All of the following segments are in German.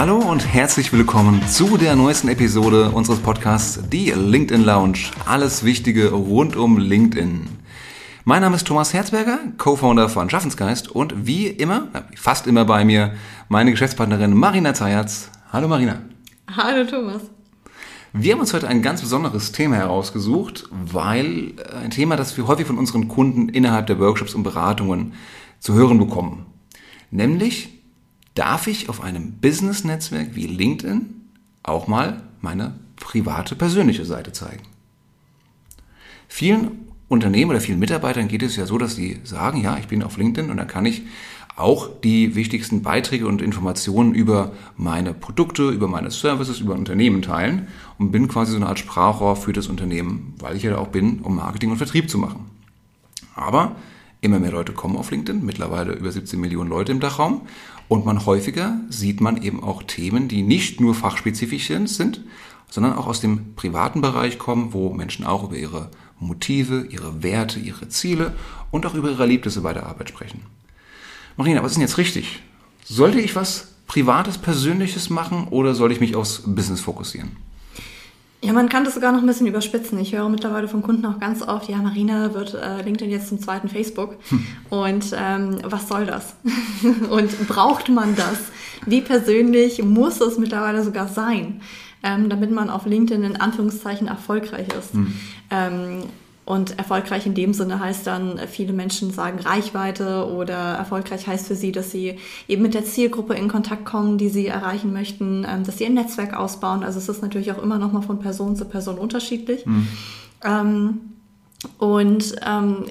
Hallo und herzlich willkommen zu der neuesten Episode unseres Podcasts, die LinkedIn Lounge. Alles Wichtige rund um LinkedIn. Mein Name ist Thomas Herzberger, Co-Founder von Schaffensgeist und wie immer, fast immer bei mir, meine Geschäftspartnerin Marina Zayatz. Hallo Marina. Hallo Thomas. Wir haben uns heute ein ganz besonderes Thema herausgesucht, weil ein Thema, das wir häufig von unseren Kunden innerhalb der Workshops und Beratungen zu hören bekommen. Nämlich, darf ich auf einem Business-Netzwerk wie LinkedIn auch mal meine private, persönliche Seite zeigen? Vielen Unternehmen oder vielen Mitarbeitern geht es ja so, dass sie sagen, ja, ich bin auf LinkedIn und da kann ich auch die wichtigsten Beiträge und Informationen über meine Produkte, über meine Services, über Unternehmen teilen und bin quasi so eine Art Sprachrohr für das Unternehmen, weil ich ja auch bin, um Marketing und Vertrieb zu machen. Aber immer mehr Leute kommen auf LinkedIn, mittlerweile über 17 Millionen Leute im Dachraum und man häufiger sieht man eben auch Themen, die nicht nur fachspezifisch sind, sondern auch aus dem privaten Bereich kommen, wo Menschen auch über ihre Motive, ihre Werte, ihre Ziele und auch über ihre Erlebnisse bei der Arbeit sprechen. Marina, was ist denn jetzt richtig? Sollte ich was Privates, Persönliches machen oder soll ich mich aufs Business fokussieren? Ja, man kann das sogar noch ein bisschen überspitzen. Ich höre mittlerweile von Kunden auch ganz oft, ja, Marina wird äh, LinkedIn jetzt zum zweiten Facebook. Hm. Und ähm, was soll das? und braucht man das? Wie persönlich muss es mittlerweile sogar sein, ähm, damit man auf LinkedIn in Anführungszeichen erfolgreich ist? Hm. Ähm, und erfolgreich in dem Sinne heißt dann, viele Menschen sagen Reichweite oder erfolgreich heißt für sie, dass sie eben mit der Zielgruppe in Kontakt kommen, die sie erreichen möchten, ähm, dass sie ihr Netzwerk ausbauen. Also es ist natürlich auch immer noch mal von Person zu Person unterschiedlich. Mhm. Ähm, und ähm,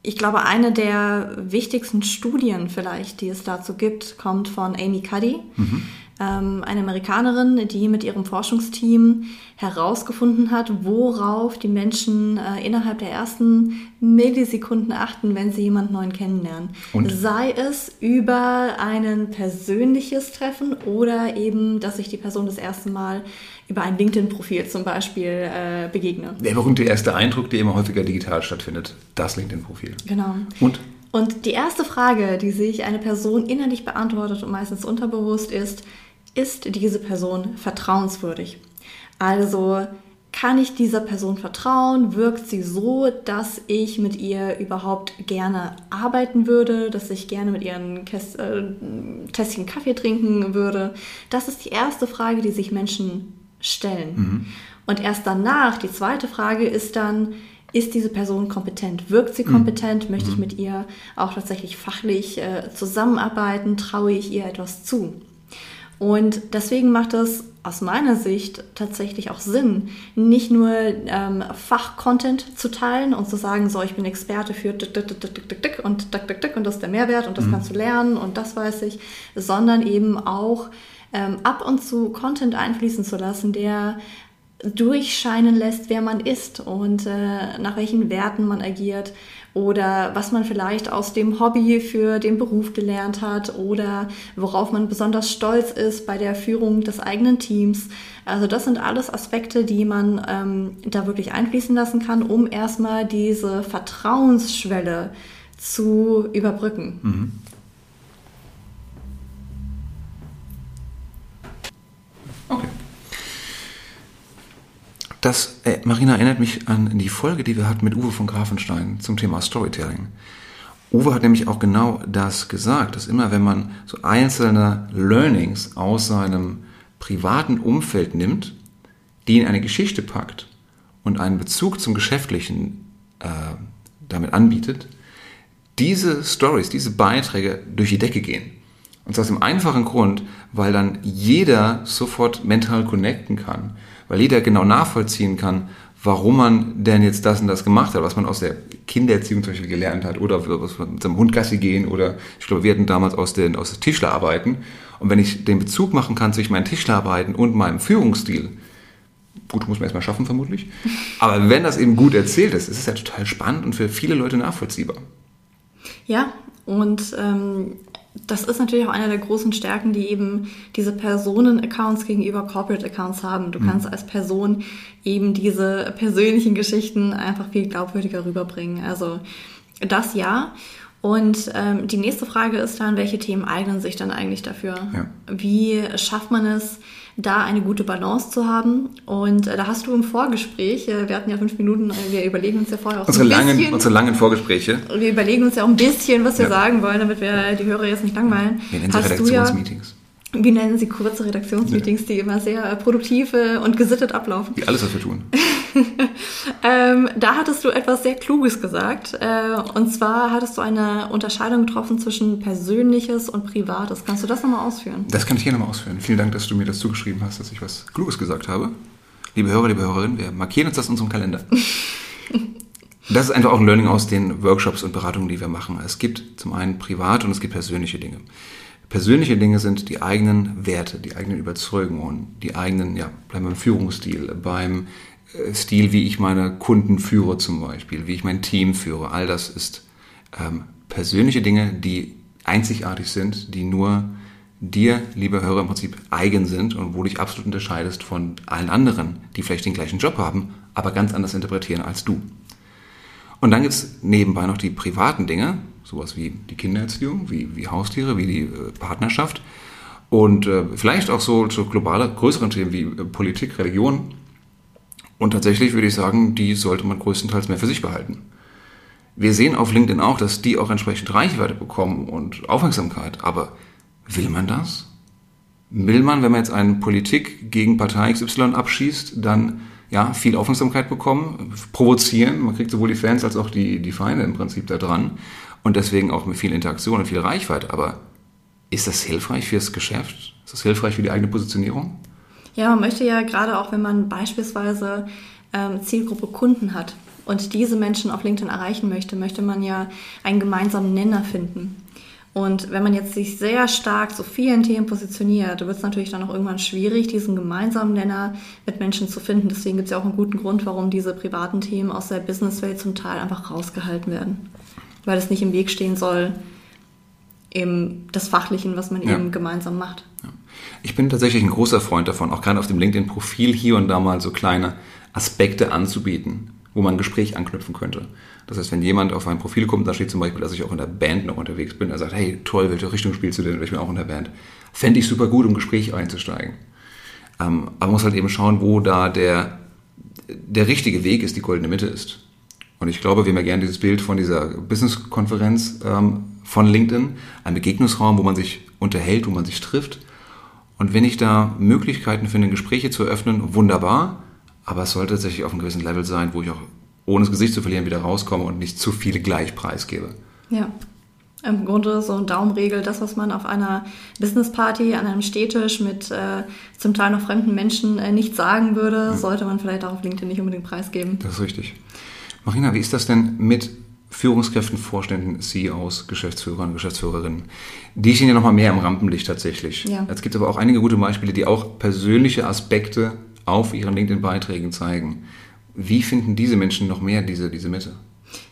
ich glaube, eine der wichtigsten Studien vielleicht, die es dazu gibt, kommt von Amy Cuddy. Mhm eine Amerikanerin, die mit ihrem Forschungsteam herausgefunden hat, worauf die Menschen äh, innerhalb der ersten Millisekunden achten, wenn sie jemanden neuen kennenlernen. Und? Sei es über ein persönliches Treffen oder eben, dass sich die Person das erste Mal über ein LinkedIn-Profil zum Beispiel äh, begegne. Der berühmte erste Eindruck, der immer häufiger digital stattfindet, das LinkedIn-Profil. Genau. Und? Und die erste Frage, die sich eine Person innerlich beantwortet und meistens unterbewusst ist, ist diese Person vertrauenswürdig? Also kann ich dieser Person vertrauen? Wirkt sie so, dass ich mit ihr überhaupt gerne arbeiten würde, dass ich gerne mit ihr ein Käst äh, Tässchen Kaffee trinken würde? Das ist die erste Frage, die sich Menschen stellen. Mhm. Und erst danach, die zweite Frage ist dann, ist diese Person kompetent? Wirkt sie kompetent? Mhm. Möchte ich mhm. mit ihr auch tatsächlich fachlich äh, zusammenarbeiten? Traue ich ihr etwas zu? Und deswegen macht es aus meiner Sicht tatsächlich auch Sinn, nicht nur ähm, Fachcontent zu teilen und zu sagen, so, ich bin Experte für dick, dick, dick, dick, dick, dick und dick, dick, dick und das ist der Mehrwert und das mhm. kannst du lernen und das weiß ich, sondern eben auch ähm, ab und zu Content einfließen zu lassen, der durchscheinen lässt, wer man ist und äh, nach welchen Werten man agiert oder was man vielleicht aus dem Hobby für den Beruf gelernt hat oder worauf man besonders stolz ist bei der Führung des eigenen Teams. Also das sind alles Aspekte, die man ähm, da wirklich einfließen lassen kann, um erstmal diese Vertrauensschwelle zu überbrücken. Mhm. Das, äh, Marina erinnert mich an die Folge, die wir hatten mit Uwe von Grafenstein zum Thema Storytelling. Uwe hat nämlich auch genau das gesagt, dass immer wenn man so einzelne Learnings aus seinem privaten Umfeld nimmt, die in eine Geschichte packt und einen Bezug zum Geschäftlichen äh, damit anbietet, diese Stories, diese Beiträge durch die Decke gehen. Und zwar aus dem einfachen Grund, weil dann jeder sofort mental connecten kann weil jeder genau nachvollziehen kann, warum man denn jetzt das und das gemacht hat, was man aus der Kindererziehung zum Beispiel gelernt hat oder was man mit seinem Hund Gassi gehen oder ich glaube, wir hatten damals aus den aus der Tischlerarbeiten und wenn ich den Bezug machen kann zwischen meinen Tischlerarbeiten und meinem Führungsstil, gut, muss man erstmal schaffen vermutlich, aber wenn das eben gut erzählt ist, ist es ja total spannend und für viele Leute nachvollziehbar. Ja, und ähm, das ist natürlich auch eine der großen Stärken, die eben diese Personen-Accounts gegenüber Corporate-Accounts haben. Du mhm. kannst als Person eben diese persönlichen Geschichten einfach viel glaubwürdiger rüberbringen. Also das ja. Und ähm, die nächste Frage ist dann, welche Themen eignen sich dann eigentlich dafür? Ja. Wie schafft man es, da eine gute Balance zu haben? Und äh, da hast du im Vorgespräch, äh, wir hatten ja fünf Minuten, äh, wir überlegen uns ja vorher auch Unsere, so ein langen, bisschen, unsere langen Vorgespräche. wir überlegen uns ja auch ein bisschen, was wir Ja. sagen wollen, damit wir die Hörer jetzt nicht langweilen. Wir nennen sie Hast du ja, Redaktionsmeetings. wir nennen sie kurze Redaktionsmeetings, die immer sehr äh, produktiv äh, und gesittet ablaufen. Wie alles, was wir tun. Ähm, da hattest du etwas sehr Kluges gesagt. Äh, und zwar hattest du eine Unterscheidung getroffen zwischen Persönliches und Privates. Kannst du das nochmal ausführen? Das kann ich gerne mal ausführen. Vielen Dank, dass du mir das zugeschrieben hast, dass ich was Kluges gesagt habe. Liebe Hörer, liebe Hörerinnen, wir markieren uns das in unserem Kalender. Das ist einfach auch ein Learning aus den Workshops und Beratungen, die wir machen. Es gibt zum einen privat und es gibt persönliche Dinge. Persönliche Dinge sind die eigenen Werte, die eigenen Überzeugungen, die eigenen, ja, bleiben beim Führungsstil, beim Stil, wie ich meine Kunden führe zum Beispiel, wie ich mein Team führe. All das ist ähm, persönliche Dinge, die einzigartig sind, die nur dir, lieber Hörer, im Prinzip eigen sind und wo du dich absolut unterscheidest von allen anderen, die vielleicht den gleichen Job haben, aber ganz anders interpretieren als du. Und dann gibt's nebenbei noch die privaten Dinge, sowas wie die Kindererziehung, wie, wie Haustiere, wie die äh, Partnerschaft und äh, vielleicht auch so, so globale, größere Themen wie äh, Politik, Religion. Und tatsächlich würde ich sagen, die sollte man größtenteils mehr für sich behalten. Wir sehen auf LinkedIn auch, dass die auch entsprechend Reichweite bekommen und Aufmerksamkeit. Aber will man das? Will man, wenn man jetzt eine Politik gegen Partei XY abschießt, dann ja, viel Aufmerksamkeit bekommen, provozieren. Man kriegt sowohl die Fans als auch die, die Feinde im Prinzip da dran. Und deswegen auch mit viel Interaktion und viel Reichweite. Aber ist das hilfreich fürs Geschäft? Ist das hilfreich für die eigene Positionierung? Ja, man möchte ja gerade auch, wenn man beispielsweise ähm, Zielgruppe Kunden hat und diese Menschen auf LinkedIn erreichen möchte, möchte man ja einen gemeinsamen Nenner finden. Und wenn man jetzt sich sehr stark zu vielen Themen positioniert, wird es natürlich dann auch irgendwann schwierig, diesen gemeinsamen Nenner mit Menschen zu finden. Deswegen gibt es ja auch einen guten Grund, warum diese privaten Themen aus der Businesswelt zum Teil einfach rausgehalten werden. Weil es nicht im Weg stehen soll, eben des Fachlichen, was man Ja. eben gemeinsam macht. Ich bin tatsächlich ein großer Freund davon, auch gerade auf dem LinkedIn-Profil hier und da mal so kleine Aspekte anzubieten, wo man ein Gespräch anknüpfen könnte. Das heißt, wenn jemand auf ein Profil kommt, da steht zum Beispiel, dass ich auch in der Band noch unterwegs bin, er sagt, hey, toll, welche Richtung spielst du denn? Ich bin auch in der Band. Fände ich super gut, um Gespräch einzusteigen. Ähm, aber man muss halt eben schauen, wo da der, der richtige Weg ist, die goldene Mitte ist. Und ich glaube, wir haben ja gerne dieses Bild von dieser Business-Konferenz ähm, von LinkedIn, ein Begegnungsraum, wo man sich unterhält, wo man sich trifft. Und wenn ich da Möglichkeiten finde, Gespräche zu eröffnen, wunderbar. Aber es sollte tatsächlich auf einem gewissen Level sein, wo ich auch ohne das Gesicht zu verlieren wieder rauskomme und nicht zu viele gleich preisgebe. Ja. Im Grunde so eine Daumenregel, das, was man auf einer Businessparty an einem Stehtisch mit äh, zum Teil noch fremden Menschen äh, nicht sagen würde, sollte man vielleicht auch auf LinkedIn nicht unbedingt preisgeben. Das ist richtig. Marina, wie ist das denn mit Führungskräften, Vorständen, CEOs, Geschäftsführern, Geschäftsführerinnen? Die stehen ja nochmal mehr im Rampenlicht tatsächlich. Ja. Es gibt aber auch einige gute Beispiele, die auch persönliche Aspekte auf ihren LinkedIn-Beiträgen zeigen. Wie finden diese Menschen noch mehr diese, diese Mitte?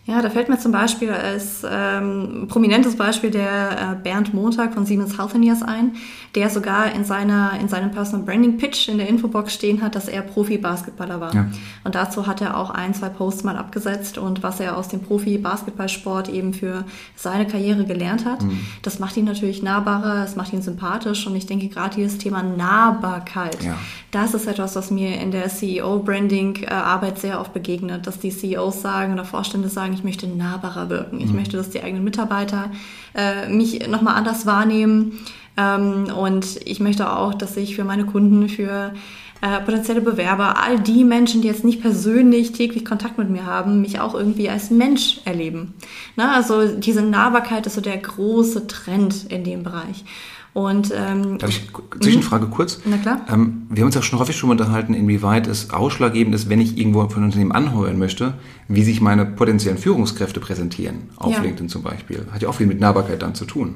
Ja, da fällt mir zum Beispiel als ähm, prominentes Beispiel der äh, Bernd Montag von Siemens Healthineers ein, der sogar in, seiner, in seinem Personal Branding Pitch in der Infobox stehen hat, dass er Profi-Basketballer war. Ja. Und dazu hat er auch ein, zwei Posts mal abgesetzt und was er aus dem Profi-Basketballsport eben für seine Karriere gelernt hat. Das macht ihn natürlich nahbarer, es macht ihn sympathisch und ich denke gerade dieses Thema Nahbarkeit, Ja. das ist etwas, was mir in der CEO-Branding-Arbeit sehr oft begegnet, dass die CEOs sagen oder Vorstände sagen, ich möchte nahbarer wirken. Ich möchte, dass die eigenen Mitarbeiter äh, mich nochmal anders wahrnehmen. Ähm, und ich möchte auch, dass ich für meine Kunden, für äh, potenzielle Bewerber, all die Menschen, die jetzt nicht persönlich täglich Kontakt mit mir haben, mich auch irgendwie als Mensch erleben. Na, also diese Nahbarkeit ist so der große Trend in dem Bereich. Und ähm, Darf ich Zwischenfrage kurz? Na klar. Ähm, wir haben uns ja schon häufig schon unterhalten, inwieweit es ausschlaggebend ist, wenn ich irgendwo von einem Unternehmen anheuern möchte, wie sich meine potenziellen Führungskräfte präsentieren, auf Ja. LinkedIn zum Beispiel. Hat ja auch viel mit Nahbarkeit dann zu tun.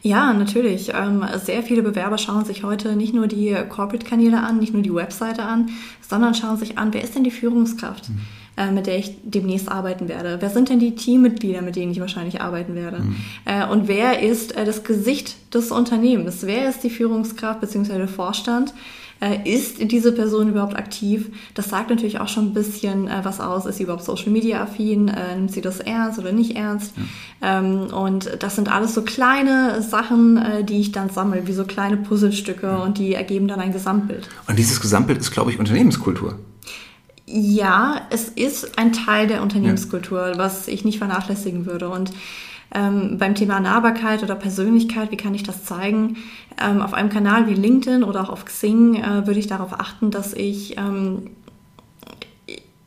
Ja, natürlich. Ähm, sehr viele Bewerber schauen sich heute nicht nur die Corporate-Kanäle an, nicht nur die Webseite an, sondern schauen sich an, wer ist denn die Führungskraft, äh, mit der ich demnächst arbeiten werde? Wer sind denn die Teammitglieder, mit denen ich wahrscheinlich arbeiten werde? Äh, und wer ist äh, das Gesicht des Unternehmens? Wer ist die Führungskraft bzw. der Vorstand? Äh, ist diese Person überhaupt aktiv? Das sagt natürlich auch schon ein bisschen äh, was aus. Ist sie überhaupt Social Media affin? Äh, nimmt sie das ernst oder nicht ernst? Ähm, und das sind alles so kleine Sachen, äh, die ich dann sammle, wie so kleine Puzzlestücke und die ergeben dann ein Gesamtbild. Und dieses Gesamtbild ist, glaube ich, Unternehmenskultur. Ja, es ist ein Teil der Unternehmenskultur, ja. was ich nicht vernachlässigen würde. Und ähm, beim Thema Nahbarkeit oder Persönlichkeit, wie kann ich das zeigen? Ähm, auf einem Kanal wie LinkedIn oder auch auf Xing äh, würde ich darauf achten, dass ich ähm,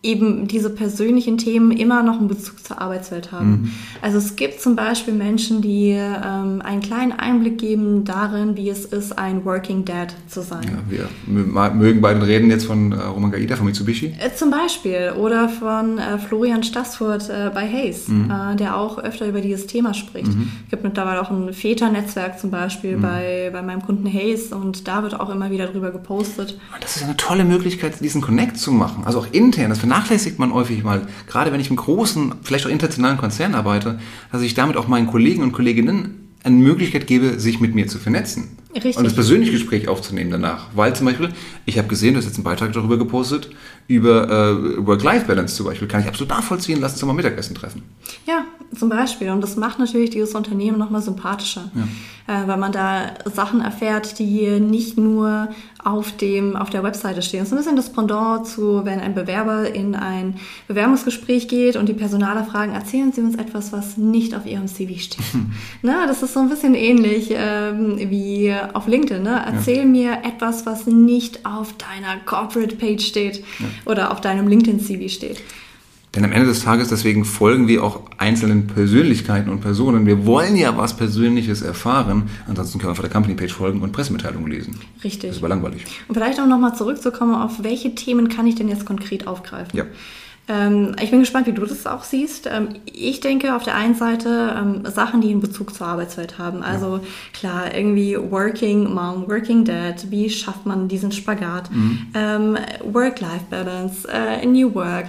eben diese persönlichen Themen immer noch einen Bezug zur Arbeitswelt haben. Mhm. Also es gibt zum Beispiel Menschen, die ähm, einen kleinen Einblick geben darin, wie es ist, ein Working Dad zu sein. Ja, wir mögen beide reden jetzt von äh, Roman Gaida von Mitsubishi. Äh, zum Beispiel oder von äh, Florian Stassfurt äh, bei Hayes, mhm. Äh, der auch öfter über dieses Thema spricht. Mhm. Es gibt mittlerweile auch ein Väter-Netzwerk zum Beispiel mhm. bei, bei meinem Kunden Hayes und da wird auch immer wieder drüber gepostet. Das ist eine tolle Möglichkeit, diesen Connect zu machen, also auch intern, dass wir vernachlässigt man häufig mal, gerade wenn ich im großen, vielleicht auch internationalen Konzern arbeite, dass ich damit auch meinen Kollegen und Kolleginnen eine Möglichkeit gebe, sich mit mir zu vernetzen. Richtig. Und das persönliche Gespräch aufzunehmen danach. Weil zum Beispiel, ich habe gesehen, du hast jetzt einen Beitrag darüber gepostet, über äh, Work-Life-Balance zum Beispiel. Kann ich absolut nachvollziehen, lass uns mal Mittagessen treffen. Ja, zum Beispiel. Und das macht natürlich dieses Unternehmen nochmal sympathischer. Ja. Äh, weil man da Sachen erfährt, die nicht nur auf, dem, auf der Webseite stehen. Das ist ein bisschen das Pendant zu, wenn ein Bewerber in ein Bewerbungsgespräch geht und die Personaler fragen, erzählen Sie uns etwas, was nicht auf Ihrem CV steht. Na, das ist so ein bisschen ähnlich ähm, wie auf LinkedIn. Ne? Erzähl ja. mir etwas, was nicht auf deiner Corporate Page steht ja. oder auf deinem LinkedIn-CV steht. Denn am Ende des Tages, deswegen folgen wir auch einzelnen Persönlichkeiten und Personen. Wir wollen ja was Persönliches erfahren. Ansonsten können wir auf der Company-Page folgen und Pressemitteilungen lesen. Richtig. Das ist aber langweilig. Und vielleicht auch nochmal zurückzukommen, auf welche Themen kann ich denn jetzt konkret aufgreifen? Ja. Ähm, ich bin gespannt, wie du das auch siehst. Ähm, ich denke auf der einen Seite ähm, Sachen, die einen Bezug zur Arbeitswelt haben. Also ja. klar, irgendwie Working Mom, Working Dad, wie schafft man diesen Spagat? Mhm. Ähm, Work-Life-Balance, äh, New Work.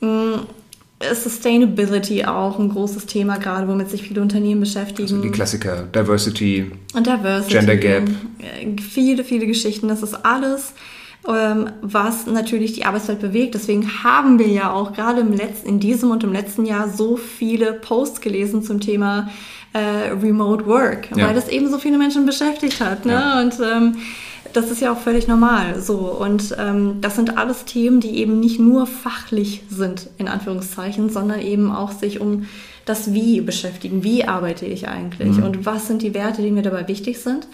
Mhm. Sustainability auch ein großes Thema gerade, womit sich viele Unternehmen beschäftigen. Also die Klassiker, Diversity, und Diversity, Gender Gap. Äh, viele, viele Geschichten. Das ist alles was natürlich die Arbeitswelt bewegt. Deswegen haben wir ja auch gerade im letzten, in diesem und im letzten Jahr so viele Posts gelesen zum Thema äh, Remote Work, ja. weil das eben so viele Menschen beschäftigt hat. Ne? Ja. Und ähm, das ist ja auch völlig normal. So und ähm, das sind alles Themen, die eben nicht nur fachlich sind in Anführungszeichen, sondern eben auch sich um das Wie beschäftigen. Wie arbeite ich eigentlich mhm. und was sind die Werte, die mir dabei wichtig sind?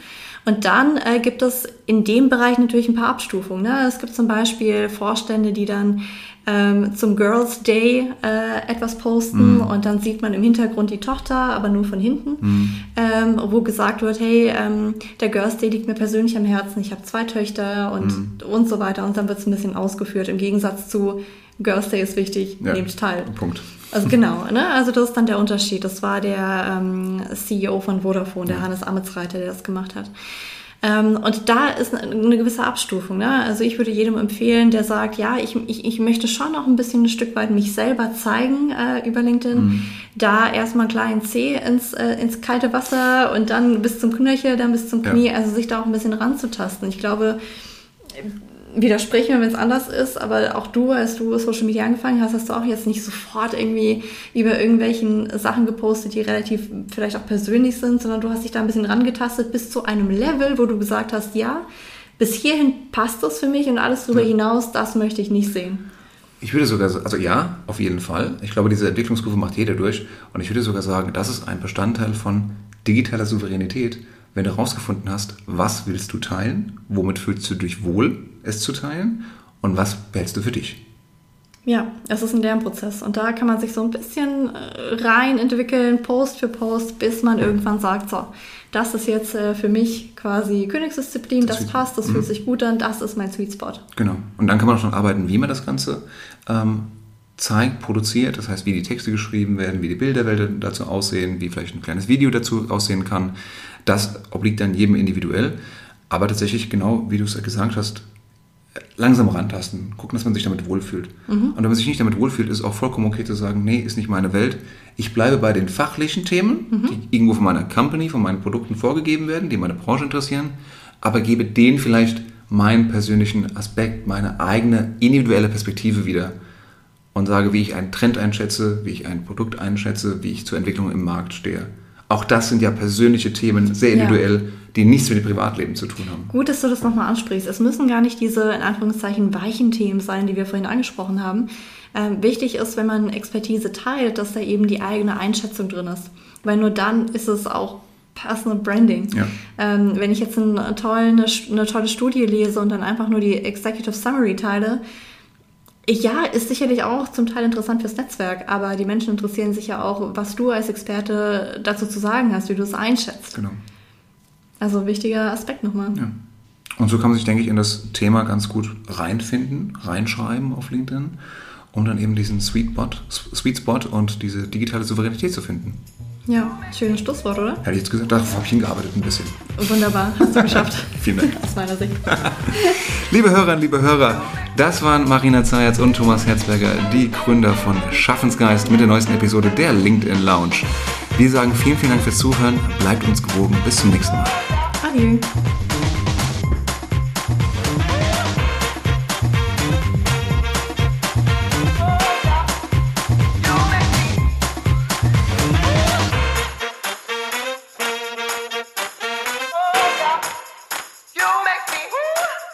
Und dann äh, gibt es in dem Bereich natürlich ein paar Abstufungen. Ne? Es gibt zum Beispiel Vorstände, die dann ähm, zum Girls Day äh, etwas posten mm. und dann sieht man im Hintergrund die Tochter, aber nur von hinten, mm. ähm, wo gesagt wird, hey, ähm, der Girls Day liegt mir persönlich am Herzen, ich habe zwei Töchter und, mm. und so weiter. Und dann wird es ein bisschen ausgeführt im Gegensatz zu Girls Day ist wichtig, ja, nehmt teil. Punkt. Also genau, ne? also das ist dann der Unterschied. Das war der ähm, CEO von Vodafone, der Hannes Amitsreiter, der das gemacht hat. Ähm, und da ist eine gewisse Abstufung. Ne? Also ich würde jedem empfehlen, der sagt, ja, ich, ich, ich möchte schon noch ein bisschen ein Stück weit mich selber zeigen äh, über LinkedIn. Mhm. Da erstmal klar ein C ins, äh, ins kalte Wasser und dann bis zum Knöchel, dann bis zum Knie. Ja. Also sich da auch ein bisschen ranzutasten. Ich glaube, widersprechen, wenn es anders ist, aber auch du, als du Social Media angefangen hast, hast du auch jetzt nicht sofort irgendwie über irgendwelchen Sachen gepostet, die relativ vielleicht auch persönlich sind, sondern du hast dich da ein bisschen rangetastet bis zu einem Level, wo du gesagt hast, ja, bis hierhin passt das für mich und alles darüber ja. hinaus, das möchte ich nicht sehen. Ich würde sogar, also ja, auf jeden Fall. Ich glaube, diese Entwicklungskurve macht jeder durch. Und ich würde sogar sagen, das ist ein Bestandteil von digitaler Souveränität wenn du herausgefunden hast, was willst du teilen, womit fühlst du dich wohl, es zu teilen und was behältst du für dich. Ja, es ist ein Lernprozess und da kann man sich so ein bisschen äh, rein entwickeln, Post für Post, bis man irgendwann sagt, so, das ist jetzt äh, für mich quasi Königsdisziplin, das, das passt, das mhm. fühlt sich gut an, das ist mein Sweet Spot. Genau. Und dann kann man auch schon arbeiten, wie man das Ganze ähm, zeigt, produziert, das heißt, wie die Texte geschrieben werden, wie die Bilderwelt dazu aussehen, wie vielleicht ein kleines Video dazu aussehen kann. Das obliegt dann jedem individuell. Aber tatsächlich, genau wie du es gesagt hast, langsam rantasten, gucken, dass man sich damit wohlfühlt. Mhm. Und wenn man sich nicht damit wohlfühlt, ist es auch vollkommen okay zu sagen, nee, ist nicht meine Welt. Ich bleibe bei den fachlichen Themen, mhm. die irgendwo von meiner Company, von meinen Produkten vorgegeben werden, die meine Branche interessieren, aber gebe denen vielleicht meinen persönlichen Aspekt, meine eigene individuelle Perspektive wieder. und sage, wie ich einen Trend einschätze, wie ich ein Produkt einschätze, wie ich zur Entwicklung im Markt stehe. Auch das sind ja persönliche Themen, sehr individuell, ja. die nichts mit dem Privatleben zu tun haben. Gut, dass du das nochmal ansprichst. Es müssen gar nicht diese, in Anführungszeichen, weichen Themen sein, die wir vorhin angesprochen haben. Ähm, wichtig ist, wenn man Expertise teilt, dass da eben die eigene Einschätzung drin ist. Weil nur dann ist es auch Personal Branding. Ja. Ähm, wenn ich jetzt eine tolle, eine, eine tolle Studie lese und dann einfach nur die Executive Summary teile, ja, ist sicherlich auch zum Teil interessant fürs Netzwerk, aber die Menschen interessieren sich ja auch, was du als Experte dazu zu sagen hast, wie du es einschätzt. Genau. Also wichtiger Aspekt nochmal. Ja. Und so kann man sich, denke ich, in das Thema ganz gut reinfinden, reinschreiben auf LinkedIn, um dann eben diesen Sweet Spot, Sweet Spot und diese digitale Souveränität zu finden. Ja, schönes Schlusswort, oder? Hätte ich jetzt gesagt, darauf habe ich hingearbeitet ein bisschen. Wunderbar, hast du geschafft. Vielen Dank. Aus meiner Sicht. liebe Hörerinnen, liebe Hörer, das waren Marina Zayatz und Thomas Herzberger, die Gründer von Schaffensgeist mit der neuesten Episode der LinkedIn Lounge. Wir sagen vielen, vielen Dank fürs Zuhören, bleibt uns gewogen, bis zum nächsten Mal. Adieu.